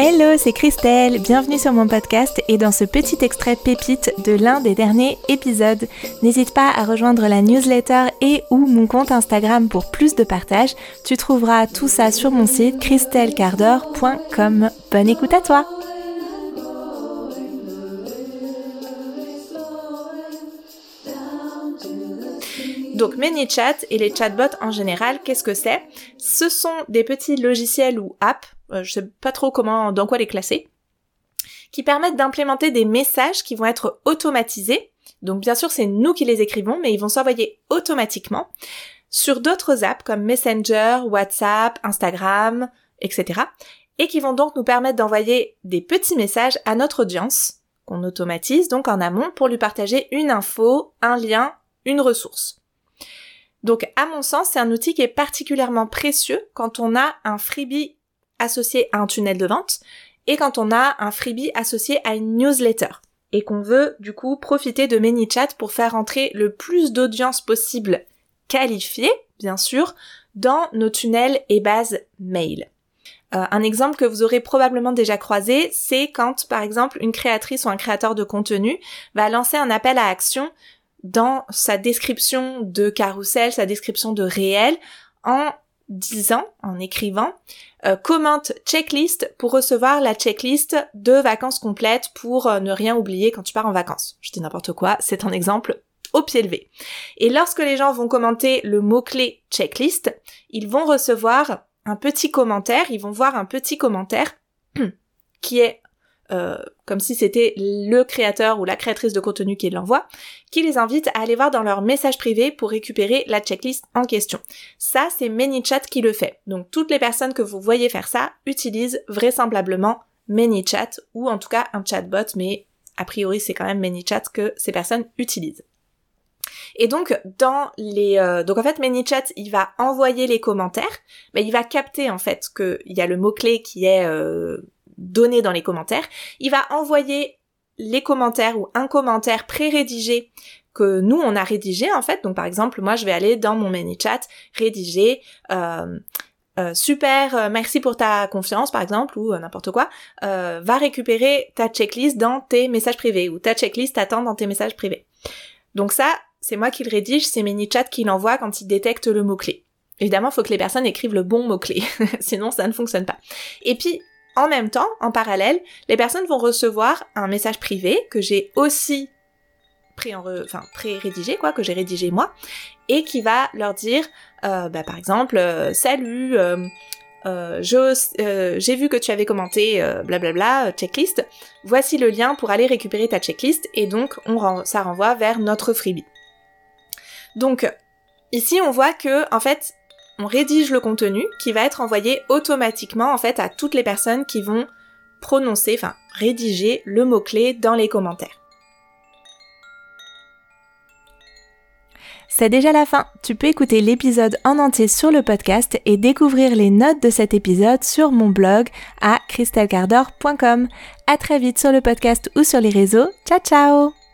Hello, c'est Christelle, bienvenue sur mon podcast et dans ce petit extrait pépite de l'un des derniers épisodes. N'hésite pas à rejoindre la newsletter et ou mon compte Instagram pour plus de partage. Tu trouveras tout ça sur mon site christellecardor.com. Bonne écoute à toi Donc ManyChat et les chatbots en général, qu'est-ce que c'est? Ce sont des petits logiciels ou apps, euh, je sais pas trop comment, dans quoi les classer, qui permettent d'implémenter des messages qui vont être automatisés. Donc bien sûr, c'est nous qui les écrivons, mais ils vont s'envoyer automatiquement sur d'autres apps comme Messenger, WhatsApp, Instagram, etc. Et qui vont donc nous permettre d'envoyer des petits messages à notre audience qu'on automatise donc en amont pour lui partager une info, un lien, une ressource. Donc à mon sens, c'est un outil qui est particulièrement précieux quand on a un freebie associé à un tunnel de vente et quand on a un freebie associé à une newsletter et qu'on veut du coup profiter de ManyChat pour faire entrer le plus d'audience possible qualifiée, bien sûr, dans nos tunnels et bases mail. Euh, un exemple que vous aurez probablement déjà croisé, c'est quand par exemple une créatrice ou un créateur de contenu va lancer un appel à action dans sa description de carrousel, sa description de réel, en disant, en écrivant, euh, commente checklist pour recevoir la checklist de vacances complètes pour euh, ne rien oublier quand tu pars en vacances. Je dis n'importe quoi, c'est un exemple au pied levé. Et lorsque les gens vont commenter le mot-clé checklist, ils vont recevoir un petit commentaire, ils vont voir un petit commentaire qui est euh, comme si c'était le créateur ou la créatrice de contenu qui l'envoie, qui les invite à aller voir dans leur message privé pour récupérer la checklist en question. Ça, c'est ManyChat qui le fait. Donc toutes les personnes que vous voyez faire ça utilisent vraisemblablement ManyChat ou en tout cas un chatbot, mais a priori c'est quand même ManyChat que ces personnes utilisent. Et donc dans les euh, donc en fait ManyChat il va envoyer les commentaires, mais il va capter en fait qu'il y a le mot clé qui est euh, donné dans les commentaires. Il va envoyer les commentaires ou un commentaire pré-rédigé que nous on a rédigé en fait. Donc par exemple, moi je vais aller dans mon ManyChat rédiger euh, euh, super, euh, merci pour ta confiance par exemple ou n'importe quoi. va récupérer ta checklist dans tes messages privés ou ta checklist attend dans tes messages privés. Donc ça, c'est moi qui le rédige, c'est ManyChat qui l'envoie quand il détecte le mot clé. Évidemment, il faut que les personnes écrivent le bon mot-clé, sinon ça ne fonctionne pas. Et puis, en même temps, en parallèle, les personnes vont recevoir un message privé que j'ai aussi pré enfin pré-rédigé quoi, que j'ai rédigé moi, et qui va leur dire, euh, bah, par exemple, euh, salut. Euh, j'ai vu que tu avais commenté blablabla checklist. Voici le lien pour aller récupérer ta checklist et donc on ça renvoie vers notre freebie. Donc ici on voit que en fait on rédige le contenu qui va être envoyé automatiquement en fait à toutes les personnes qui vont prononcer, enfin rédiger le mot-clé dans les commentaires. C'est déjà la fin. Tu peux écouter l'épisode en entier sur le podcast et découvrir les notes de cet épisode sur mon blog à christelcardor.com. À très vite sur le podcast ou sur les réseaux. Ciao ciao